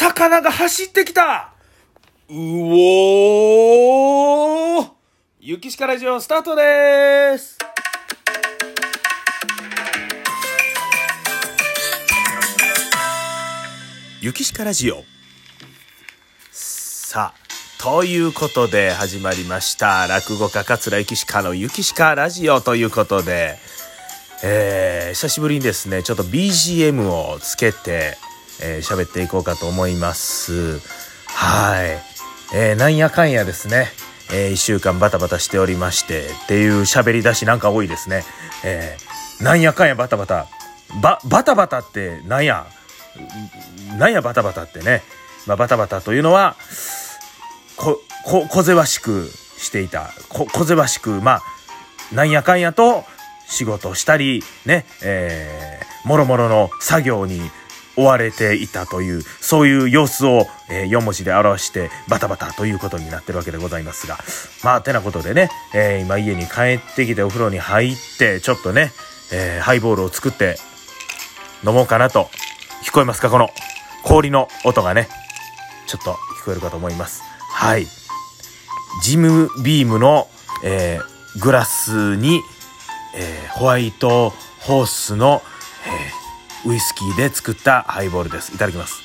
魚が走ってきた。うおー。ゆきしかラジオスタートです。ゆきしかラジオ。さあということで始まりました。落語家桂ゆきしかのゆきしかラジオということで。えー、久しぶりにですねちょっと BGM をつけてえー、喋っていこうかと思いますはい、えー、なんやかんやですねえー、1週間バタバタしておりましてっていう喋り出しなんか多いですね。えー、なんやかんやバタバタ。ば、バタバタってなんや？なんやバタバタってね。まあ、バタバタというのは、こ、こ、こぜわしくしていた。こ、こぜわしく、まあ、なんやかんやと仕事したり、ね、えー、もろもろの作業に追われていたという、そういう様子を、えー、4文字で表してバタバタということになってるわけでございますが。まあ、てなことでね、えー、今家に帰ってきてお風呂に入って、ちょっとね、えー、ハイボールを作って飲もうかなと。聞こえますかこの氷の音がね、ちょっと聞こえるかと思います。はい。ジムビームの、え、グラスに、え、ホワイトホースの、えーウイスキーで作ったハイボールです。いただきます。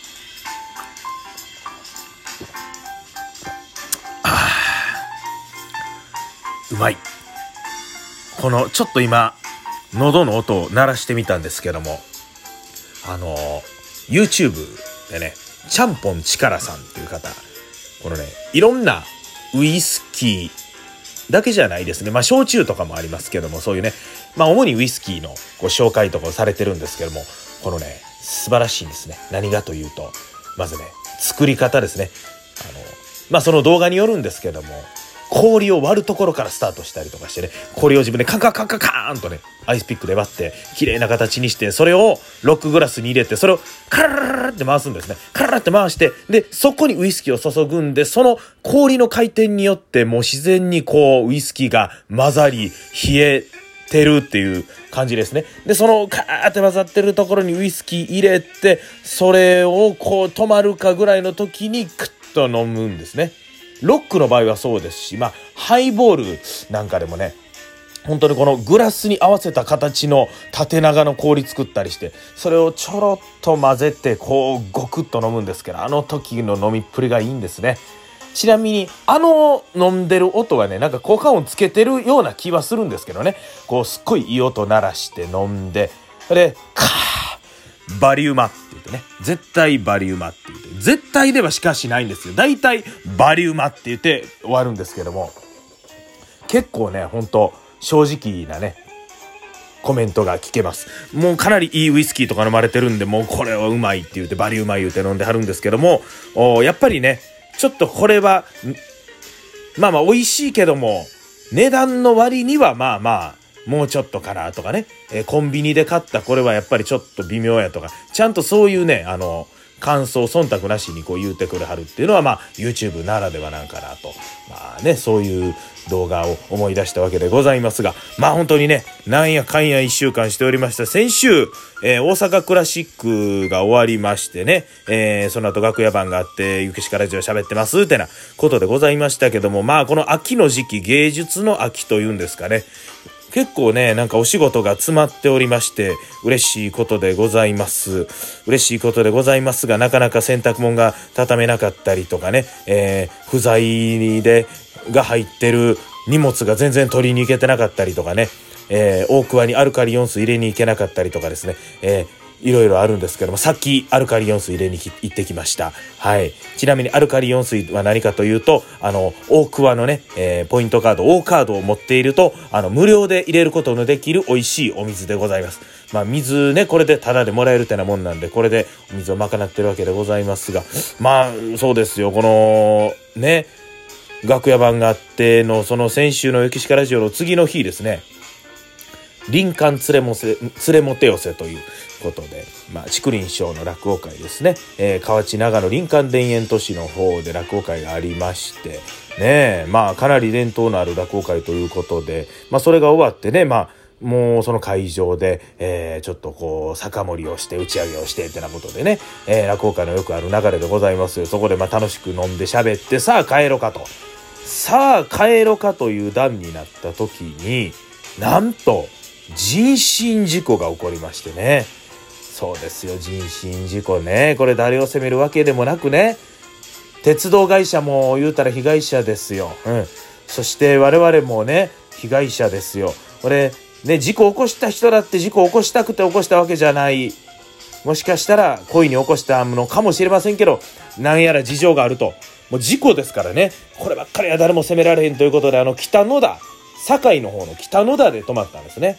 あうまい。このちょっと今喉の音を鳴らしてみたんですけどもあの YouTube でねちゃんぽんちからさんっていう方このねいろんなウイスキーだけじゃないですね。まあ、焼酎とかもありますけども、そういうね、まあ、主にウイスキーのご紹介とかをされてるんですけども、このね素晴らしいんですね。何がというとまずね作り方ですね。あのまあその動画によるんですけども氷を割るところからスタートしたりとかしてね氷を自分でカンカンカンカンカーンとねアイスピックで割って綺麗な形にしてそれをロックグラスに入れてそれをカラララって回すんですね。カララって回してでそこにウイスキーを注ぐんでその氷の回転によってもう自然にこうウイスキーが混ざり冷えてるっていう感じですね。で、そのカーって混ざってるところにウイスキー入れて、それをこう止まるかぐらいの時にクッと飲むんですね。ロックの場合はそうですし、まあ、ハイボールなんかでもね、本当にこのグラスに合わせた形の縦長の氷作ったりして、それをちょろっと混ぜて、こう、ゴクッと飲むんですけど、あの時の飲みっぷりがいいんですね。ちなみに、あの飲んでる音はね、なんか効果音つけてるような気はするんですけどね。こう、すっごいいい音鳴らして飲んで、で、カーバリウマって言ってね。絶対バリウマって言って。絶対ではしかしないんですよ。大体バリウマって言って終わるんですけども。結構ね、ほんと正直なね、コメントが聞けます。もうかなりいいウイスキーとか飲まれてるんで、もうこれはうまいって言って、バリうまい言うて飲んではるんですけども、やっぱりね、ちょっとこれは、まあまあ美味しいけども、値段の割にはまあまあ、もうちょっとかなとかね、えー、コンビニで買ったこれはやっぱりちょっと微妙やとか、ちゃんとそういうね、あの、感想忖度なしにこう言うてくれはるっていうのはまあ YouTube ならではなんかなと。まあね、そういう動画を思い出したわけでございますが、まあ本当にね、なんやかんや一週間しておりました。先週、えー、大阪クラシックが終わりましてね、えー、その後楽屋番があって、ゆきしかラジオ喋ってますってなことでございましたけども、まあこの秋の時期、芸術の秋というんですかね、結構ね、なんかお仕事が詰まっておりまして、嬉しいことでございます。嬉しいことでございますが、なかなか洗濯物が畳めなかったりとかね、えー、不在で、が入ってる荷物が全然取りに行けてなかったりとかね、えー、大桑にアルカリ4水入れに行けなかったりとかですね、えーいろいろあるんですけども、さっきアルカリ4水入れに行ってきました。はい。ちなみにアルカリ4水は何かというと、あの、大桑のね、えー、ポイントカード、大カードを持っていると、あの、無料で入れることのできる美味しいお水でございます。まあ、水ね、これでタダでもらえるってなもんなんで、これでお水を賄ってるわけでございますが、まあ、そうですよ、この、ね、楽屋版があっての、その先週の雪鹿ラジオの次の日ですね、林間連れもせ、連れもて寄せということで、まあ、竹林賞の落語会ですね、えー、河内長野林間田園都市の方で落語会がありまして、ねまあ、かなり伝統のある落語会ということで、まあ、それが終わってね、まあ、もうその会場で、えー、ちょっとこう、酒盛りをして、打ち上げをして、ってなことでね、えー、落語会のよくある流れでございます。そこでまあ楽しく飲んで喋って、さあ帰ろかと。さあ帰ろかという段になった時に、なんと、人身事故が起こりましてね。そうですよ、人身事故ね。これ誰を責めるわけでもなくね、鉄道会社も言うたら被害者ですよ。うん。そして我々もね、被害者ですよ。これ、ね、事故を起こした人だって事故を起こしたくて起こしたわけじゃない。もしかしたら故意に起こしたのかもしれませんけど、なんやら事情があると。もう事故ですからね。こればっかりは誰も責められへんということで、あの、北野田、堺の方の北野田で泊まったんですね。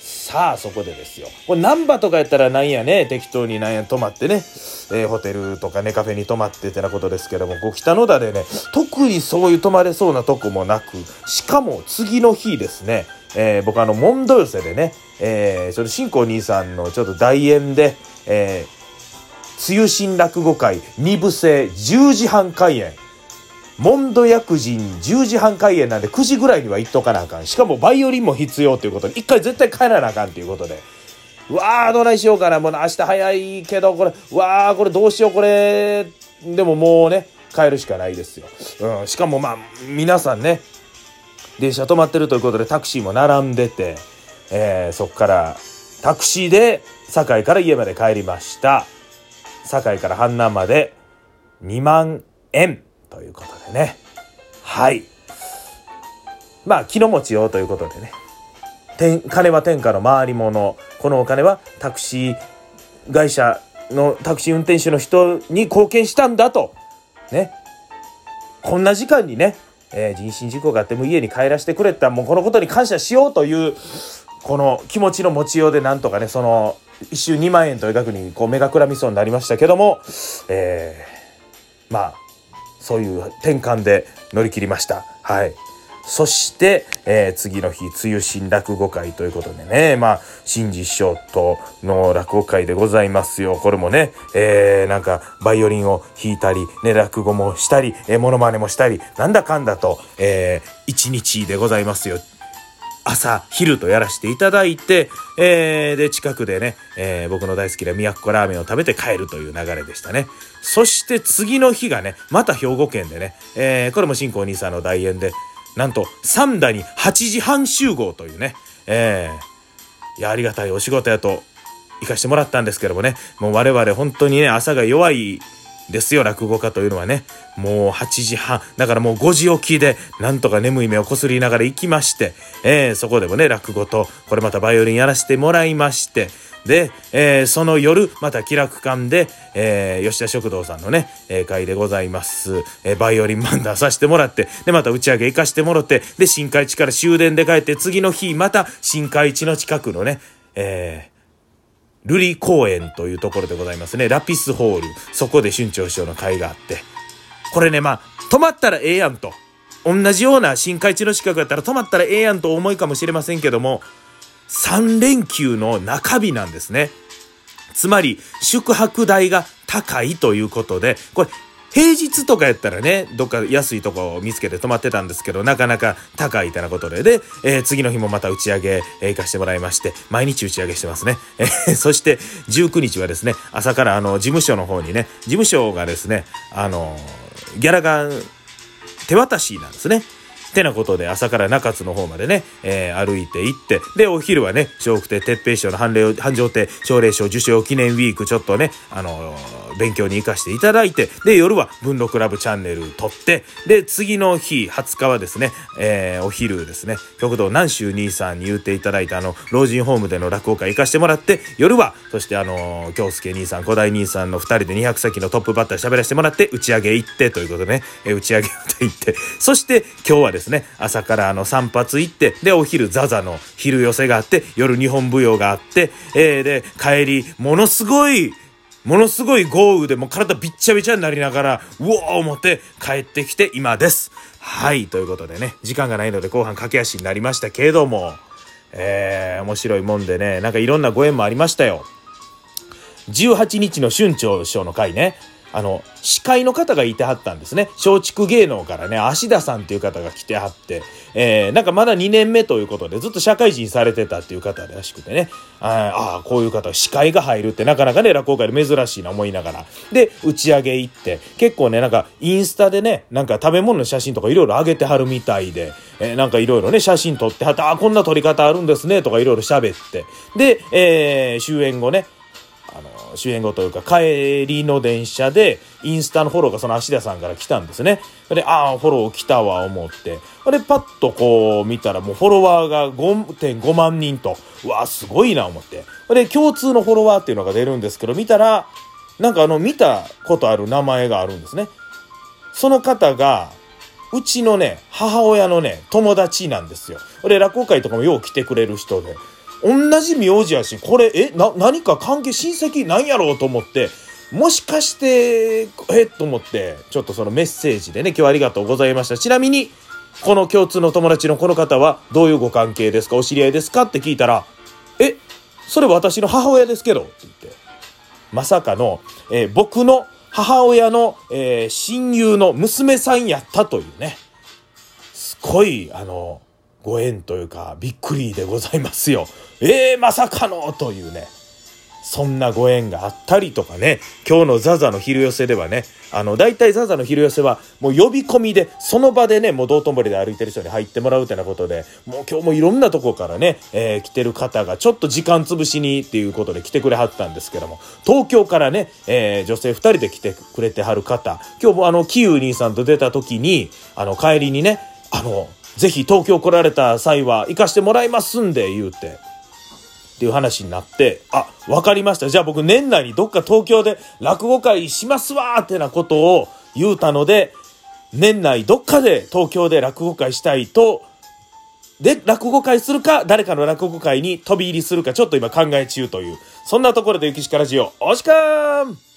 さあそこでですよ。これ難波とかやったらなんやね？適当になんや泊まってね、えー、ホテルとかねカフェに泊まってってなことですけどもこう北野田でね特にそういう泊まれそうなとこもなくしかも次の日ですね、えー、僕あのモンド寄せでね、えー、それ新興兄さんのちょっと大演で、えー、梅雨新落語会2部制10時半開演。モンド薬人10時半開演なんで9時ぐらいには行っとかなあかん。しかもバイオリンも必要ということで、一回絶対帰らなあかんということで。うわあ、どないしようかな。もう明日早いけど、これ、うわあ、これどうしよう、これ。でももうね、帰るしかないですよ。うん、しかもまあ、皆さんね、電車止まってるということでタクシーも並んでて、えー、そこからタクシーで堺から家まで帰りました。堺から阪南まで2万円。ということでね。はい。まあ、気の持ちようということでね。金は天下の回り物。このお金はタクシー会社のタクシー運転手の人に貢献したんだと。ね。こんな時間にね、えー、人身事故があっても家に帰らせてくれたもうこのことに感謝しようというこの気持ちの持ちようでなんとかねその一周2万円という額にこう目がくらみそうになりましたけども、えー、まあそういう転換で乗り切りました。はい。そして、えー、次の日、梅雨新落語会ということでね、まあ、新次師匠との落語会でございますよ。これもね、えー、なんか、バイオリンを弾いたり、ね、落語もしたり、えー、モノマネもしたり、なんだかんだと、えー、一日でございますよ。朝、昼とやらせていただいて、えー、で、近くでね、えー、僕の大好きな宮古ラーメンを食べて帰るという流れでしたね。そして次の日がね、また兵庫県でね、えー、これも新興兄さんの大演で、なんと、三田に8時半集合というね、えー、いや、ありがたいお仕事やと行かしてもらったんですけどもね、もう我々本当にね、朝が弱いですよ、落語家というのはね。もう8時半、だからもう5時起きで、なんとか眠い目をこすりながら行きまして、えー、そこでもね、落語と、これまたバイオリンやらせてもらいまして、で、えー、その夜、また気楽館で、えー、吉田食堂さんのね、えー、会でございます。えー、バイオリン漫談させてもらって、で、また打ち上げ行かしてもらって、で、新海地から終電で帰って、次の日、また新海地の近くのね、えー、瑠璃公園というところでございますね。ラピスホール。そこで春長師匠の会があって。これね、まあ、泊まったらええやんと。同じような深海地の近くやったら泊まったらええやんと思いかもしれませんけども、3連休の中日なんですね。つまり、宿泊代が高いということで、これ、平日とかやったらね、どっか安いとこを見つけて泊まってたんですけど、なかなか高いってなことで、で、えー、次の日もまた打ち上げ、えー、行かしてもらいまして、毎日打ち上げしてますね。えー、そして19日はですね、朝からあの、事務所の方にね、事務所がですね、あの、ギャラが手渡しなんですね。てなことで朝から中津の方までね、えー、歩いて行って、で、お昼はね、笑福亭鉄平師匠の繁礼繁盛亭奨励賞受賞記念ウィークちょっとね、あのー、勉強に行かしていただいて、で、夜は文禄クラブチャンネル撮って、で、次の日、20日はですね、えー、お昼ですね、極道南州兄さんに言っていただいたあの、老人ホームでの落語会行かしてもらって、夜は、そしてあのー、京介兄さん、小大兄さんの2人で200席のトップバッター喋らせてもらって、打ち上げ行ってということでね、えー、打ち上げ行って、そして今日はですね、朝からあの散髪行って、で、お昼ザザの昼寄せがあって、夜日本舞踊があって、えー、で、帰り、ものすごい、ものすごい豪雨でも体びっちゃびちゃになりながら、うおー思って帰ってきて今です。はい、ということでね、時間がないので後半駆け足になりましたけれども、えー、面白いもんでね、なんかいろんなご縁もありましたよ。18日の春長師匠の回ね、あの、司会の方がいてはったんですね。松竹芸能からね、芦田さんっていう方が来てはって、えー、なんかまだ2年目ということで、ずっと社会人されてたっていう方らしくてね、ああ、こういう方、司会が入るってなかなかね、落語界で珍しいな思いながら。で、打ち上げ行って、結構ね、なんかインスタでね、なんか食べ物の写真とかいろいろ上げてはるみたいで、えー、なんかいろいろね、写真撮ってはって、ああ、こんな撮り方あるんですね、とかいろいろ喋って。で、えー、終演後ね、終演後というか、帰りの電車で、インスタのフォローがその芦田さんから来たんですね。で、ああ、フォロー来たわ、思って。で、パッとこう見たら、もうフォロワーが5.5万人と、うわ、すごいな、思って。で、共通のフォロワーっていうのが出るんですけど、見たら、なんかあの、見たことある名前があるんですね。その方が、うちのね、母親のね、友達なんですよ。で、落語会とかもよう来てくれる人で。同じ名字やし、これ、え、な、何か関係、親戚なんやろうと思って、もしかして、えと思って、ちょっとそのメッセージでね、今日はありがとうございました。ちなみに、この共通の友達のこの方はどういうご関係ですかお知り合いですかって聞いたら、え、それ私の母親ですけどって言って、まさかの、えー、僕の母親の、えー、親友の娘さんやったというね、すごい、あの、ご縁というか、びっくりでございますよ。えー、まさかのというね。そんなご縁があったりとかね、今日のザザの昼寄せではね、あの、大体ザザの昼寄せは、もう呼び込みで、その場でね、もう道頓堀で歩いてる人に入ってもらうってなことで、もう今日もいろんなとこからね、えー、来てる方が、ちょっと時間潰しにっていうことで来てくれはったんですけども、東京からね、えー、女性2人で来てくれてはる方、今日もあの、キウ兄さんと出た時に、あの、帰りにね、あの、ぜひ東京来られた際は行かしてもらいますんで、言うて。っていう話になって、あ、わかりました。じゃあ僕年内にどっか東京で落語会しますわってなことを言うたので、年内どっかで東京で落語会したいと、で、落語会するか、誰かの落語会に飛び入りするか、ちょっと今考え中という、そんなところでゆきしからじお、おしかーん